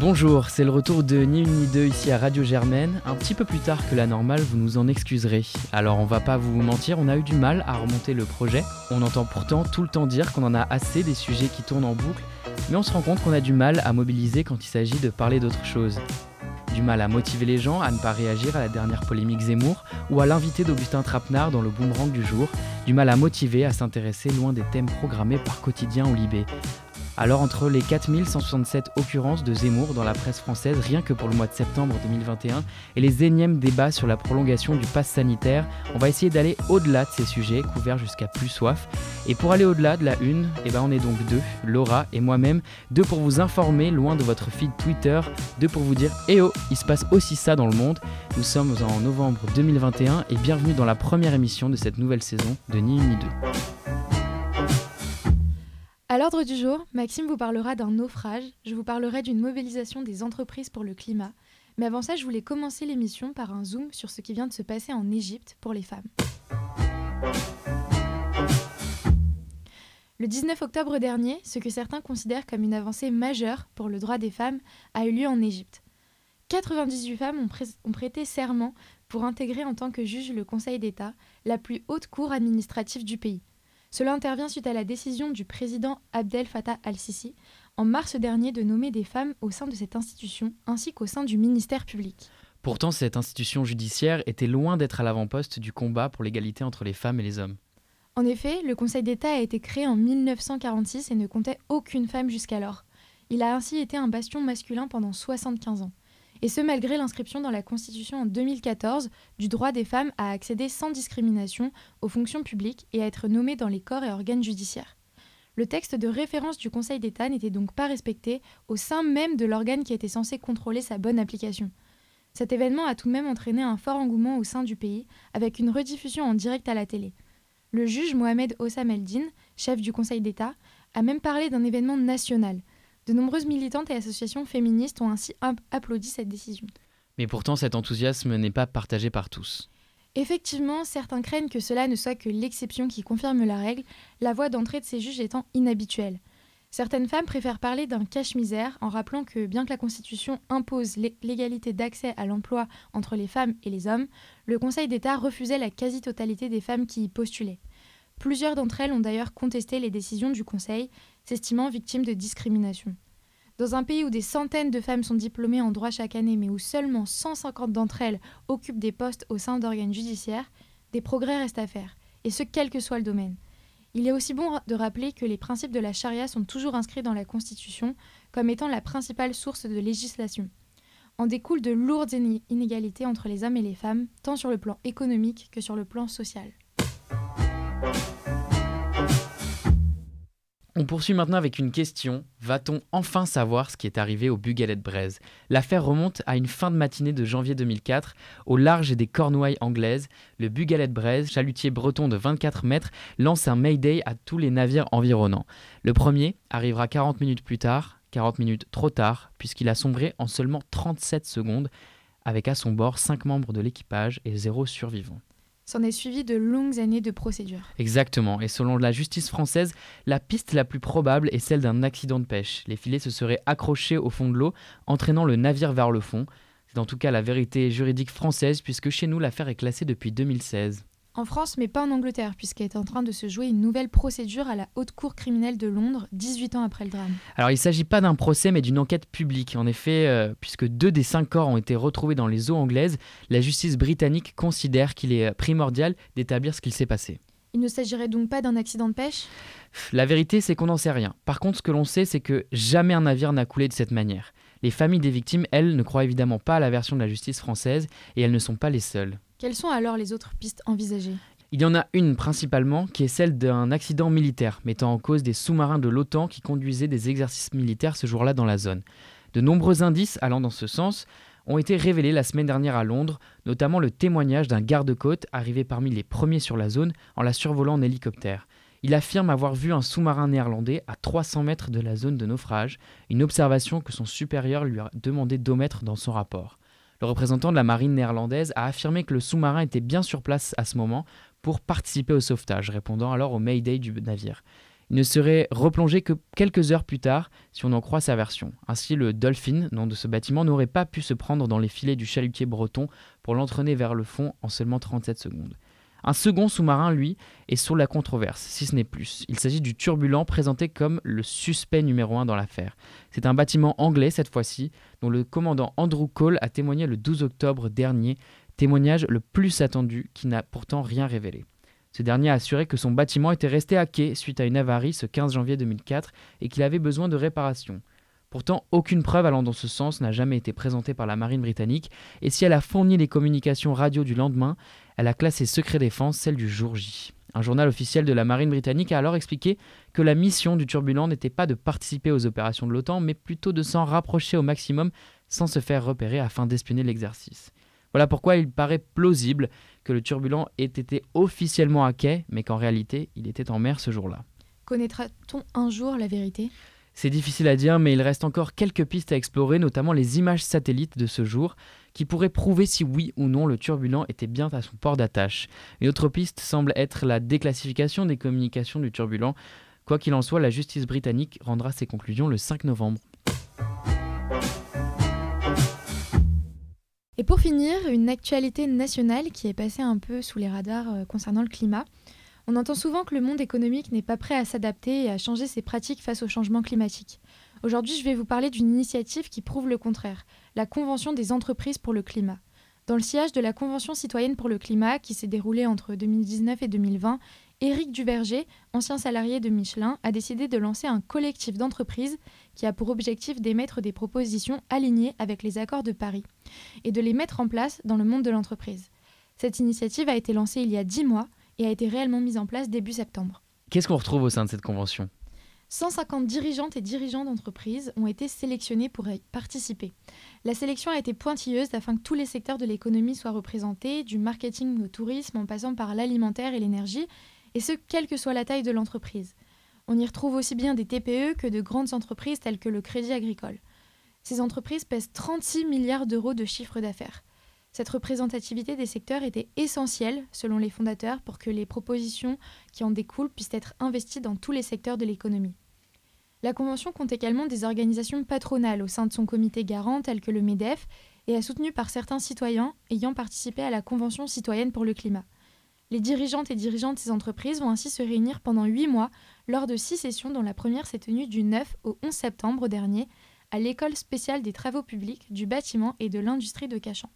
Bonjour, c'est le retour de Ni une ni deux ici à Radio Germaine. Un petit peu plus tard que la normale, vous nous en excuserez. Alors on va pas vous mentir, on a eu du mal à remonter le projet. On entend pourtant tout le temps dire qu'on en a assez des sujets qui tournent en boucle, mais on se rend compte qu'on a du mal à mobiliser quand il s'agit de parler d'autre chose. Du mal à motiver les gens à ne pas réagir à la dernière polémique Zemmour ou à l'invité d'Augustin Trapenard dans le boomerang du jour. Du mal à motiver à s'intéresser loin des thèmes programmés par quotidien ou Libé. Alors entre les 4167 occurrences de Zemmour dans la presse française rien que pour le mois de septembre 2021 et les énièmes débats sur la prolongation du pass sanitaire, on va essayer d'aller au-delà de ces sujets couverts jusqu'à plus soif. Et pour aller au-delà de la une, eh ben on est donc deux, Laura et moi-même, deux pour vous informer loin de votre feed Twitter, deux pour vous dire Eh oh, il se passe aussi ça dans le monde. Nous sommes en novembre 2021 et bienvenue dans la première émission de cette nouvelle saison de Ni une ni deux. À l'ordre du jour, Maxime vous parlera d'un naufrage, je vous parlerai d'une mobilisation des entreprises pour le climat, mais avant ça, je voulais commencer l'émission par un zoom sur ce qui vient de se passer en Égypte pour les femmes. Le 19 octobre dernier, ce que certains considèrent comme une avancée majeure pour le droit des femmes a eu lieu en Égypte. 98 femmes ont, prêté serment pour intégrer en tant que juge le Conseil d'État, la plus haute cour administrative du pays. Cela intervient suite à la décision du président Abdel Fattah al-Sisi en mars dernier de nommer des femmes au sein de cette institution ainsi qu'au sein du ministère public. Pourtant, cette institution judiciaire était loin d'être à l'avant-poste du combat pour l'égalité entre les femmes et les hommes. En effet, le Conseil d'État a été créé en 1946 et ne comptait aucune femme jusqu'alors. Il a ainsi été un bastion masculin pendant 75 ans et ce malgré l'inscription dans la Constitution en 2014 du droit des femmes à accéder sans discrimination aux fonctions publiques et à être nommées dans les corps et organes judiciaires. Le texte de référence du Conseil d'État n'était donc pas respecté au sein même de l'organe qui était censé contrôler sa bonne application. Cet événement a tout de même entraîné un fort engouement au sein du pays, avec une rediffusion en direct à la télé. Le juge Mohamed Ossam Eldin, chef du Conseil d'État, a même parlé d'un événement national, de nombreuses militantes et associations féministes ont ainsi applaudi cette décision. Mais pourtant, cet enthousiasme n'est pas partagé par tous. Effectivement, certains craignent que cela ne soit que l'exception qui confirme la règle, la voie d'entrée de ces juges étant inhabituelle. Certaines femmes préfèrent parler d'un cache-misère en rappelant que bien que la Constitution impose l'égalité d'accès à l'emploi entre les femmes et les hommes, le Conseil d'État refusait la quasi-totalité des femmes qui y postulaient. Plusieurs d'entre elles ont d'ailleurs contesté les décisions du Conseil, s'estimant victimes de discrimination. Dans un pays où des centaines de femmes sont diplômées en droit chaque année, mais où seulement 150 d'entre elles occupent des postes au sein d'organes judiciaires, des progrès restent à faire, et ce quel que soit le domaine. Il est aussi bon de rappeler que les principes de la charia sont toujours inscrits dans la Constitution comme étant la principale source de législation. En découlent de lourdes inégalités entre les hommes et les femmes, tant sur le plan économique que sur le plan social. On poursuit maintenant avec une question. Va-t-on enfin savoir ce qui est arrivé au Bugalet de Braise L'affaire remonte à une fin de matinée de janvier 2004. Au large des Cornouailles anglaises, le Bugalet de Braise, chalutier breton de 24 mètres, lance un Mayday à tous les navires environnants. Le premier arrivera 40 minutes plus tard, 40 minutes trop tard, puisqu'il a sombré en seulement 37 secondes, avec à son bord 5 membres de l'équipage et 0 survivants. S'en est suivi de longues années de procédure. Exactement, et selon la justice française, la piste la plus probable est celle d'un accident de pêche. Les filets se seraient accrochés au fond de l'eau, entraînant le navire vers le fond. C'est en tout cas la vérité juridique française, puisque chez nous l'affaire est classée depuis 2016 en France, mais pas en Angleterre, puisqu'elle est en train de se jouer une nouvelle procédure à la Haute Cour criminelle de Londres, 18 ans après le drame. Alors il ne s'agit pas d'un procès, mais d'une enquête publique. En effet, euh, puisque deux des cinq corps ont été retrouvés dans les eaux anglaises, la justice britannique considère qu'il est primordial d'établir ce qu'il s'est passé. Il ne s'agirait donc pas d'un accident de pêche? La vérité, c'est qu'on n'en sait rien. Par contre, ce que l'on sait, c'est que jamais un navire n'a coulé de cette manière. Les familles des victimes, elles, ne croient évidemment pas à la version de la justice française, et elles ne sont pas les seules. Quelles sont alors les autres pistes envisagées? Il y en a une principalement qui est celle d'un accident militaire mettant en cause des sous-marins de l'OTAN qui conduisaient des exercices militaires ce jour-là dans la zone. De nombreux indices allant dans ce sens ont été révélés la semaine dernière à Londres, notamment le témoignage d'un garde-côte arrivé parmi les premiers sur la zone en la survolant en hélicoptère. Il affirme avoir vu un sous-marin néerlandais à 300 mètres de la zone de naufrage, une observation que son supérieur lui a demandé d'omettre dans son rapport. Le représentant de la marine néerlandaise a affirmé que le sous-marin était bien sur place à ce moment pour participer au sauvetage, répondant alors au Mayday du navire. Il ne serait replongé que quelques heures plus tard, si on en croit sa version. Ainsi, le Dolphin, nom de ce bâtiment, n'aurait pas pu se prendre dans les filets du chalutier breton pour l'entraîner vers le fond en seulement 37 secondes. Un second sous-marin, lui, est sur la controverse, si ce n'est plus. Il s'agit du Turbulent, présenté comme le suspect numéro un dans l'affaire. C'est un bâtiment anglais cette fois-ci, dont le commandant Andrew Cole a témoigné le 12 octobre dernier, témoignage le plus attendu qui n'a pourtant rien révélé. Ce dernier a assuré que son bâtiment était resté à quai suite à une avarie ce 15 janvier 2004 et qu'il avait besoin de réparation. Pourtant, aucune preuve allant dans ce sens n'a jamais été présentée par la marine britannique, et si elle a fourni les communications radio du lendemain, elle a classé secret défense celle du jour J. Un journal officiel de la marine britannique a alors expliqué que la mission du turbulent n'était pas de participer aux opérations de l'OTAN, mais plutôt de s'en rapprocher au maximum sans se faire repérer afin d'espionner l'exercice. Voilà pourquoi il paraît plausible que le turbulent ait été officiellement à quai, mais qu'en réalité, il était en mer ce jour-là. Connaîtra-t-on un jour la vérité? C'est difficile à dire, mais il reste encore quelques pistes à explorer, notamment les images satellites de ce jour, qui pourraient prouver si oui ou non le turbulent était bien à son port d'attache. Une autre piste semble être la déclassification des communications du turbulent. Quoi qu'il en soit, la justice britannique rendra ses conclusions le 5 novembre. Et pour finir, une actualité nationale qui est passée un peu sous les radars euh, concernant le climat. On entend souvent que le monde économique n'est pas prêt à s'adapter et à changer ses pratiques face au changement climatique. Aujourd'hui, je vais vous parler d'une initiative qui prouve le contraire, la Convention des entreprises pour le climat. Dans le sillage de la Convention citoyenne pour le climat qui s'est déroulée entre 2019 et 2020, Éric Duverger, ancien salarié de Michelin, a décidé de lancer un collectif d'entreprises qui a pour objectif d'émettre des propositions alignées avec les accords de Paris et de les mettre en place dans le monde de l'entreprise. Cette initiative a été lancée il y a dix mois et a été réellement mise en place début septembre. Qu'est-ce qu'on retrouve au sein de cette convention? 150 dirigeantes et dirigeants d'entreprises ont été sélectionnés pour y participer. La sélection a été pointilleuse afin que tous les secteurs de l'économie soient représentés, du marketing au tourisme en passant par l'alimentaire et l'énergie, et ce, quelle que soit la taille de l'entreprise. On y retrouve aussi bien des TPE que de grandes entreprises telles que le Crédit Agricole. Ces entreprises pèsent 36 milliards d'euros de chiffre d'affaires. Cette représentativité des secteurs était essentielle, selon les fondateurs, pour que les propositions qui en découlent puissent être investies dans tous les secteurs de l'économie. La Convention compte également des organisations patronales au sein de son comité garant, telles que le MEDEF, et est soutenue par certains citoyens ayant participé à la Convention citoyenne pour le climat. Les dirigeantes et dirigeants de ces entreprises vont ainsi se réunir pendant huit mois lors de six sessions dont la première s'est tenue du 9 au 11 septembre dernier à l'école spéciale des travaux publics, du bâtiment et de l'industrie de Cachan.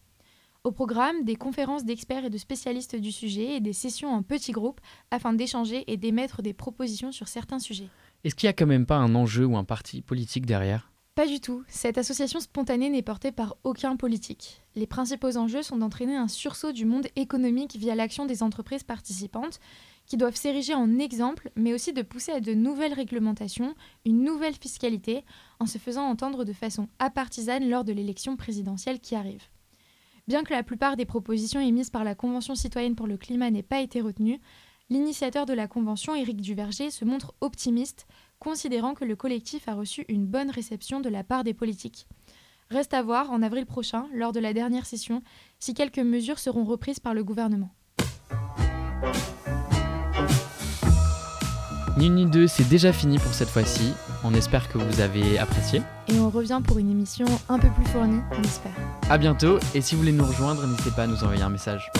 Au programme, des conférences d'experts et de spécialistes du sujet et des sessions en petits groupes afin d'échanger et d'émettre des propositions sur certains sujets. Est-ce qu'il n'y a quand même pas un enjeu ou un parti politique derrière? Pas du tout. Cette association spontanée n'est portée par aucun politique. Les principaux enjeux sont d'entraîner un sursaut du monde économique via l'action des entreprises participantes, qui doivent s'ériger en exemple, mais aussi de pousser à de nouvelles réglementations, une nouvelle fiscalité, en se faisant entendre de façon apartisane lors de l'élection présidentielle qui arrive. Bien que la plupart des propositions émises par la Convention citoyenne pour le climat n'aient pas été retenues, l'initiateur de la Convention, Éric Duverger, se montre optimiste considérant que le collectif a reçu une bonne réception de la part des politiques. Reste à voir en avril prochain, lors de la dernière session, si quelques mesures seront reprises par le gouvernement. Ni une ni deux, c'est déjà fini pour cette fois-ci. On espère que vous avez apprécié. Et on revient pour une émission un peu plus fournie, on espère. A bientôt, et si vous voulez nous rejoindre, n'hésitez pas à nous envoyer un message.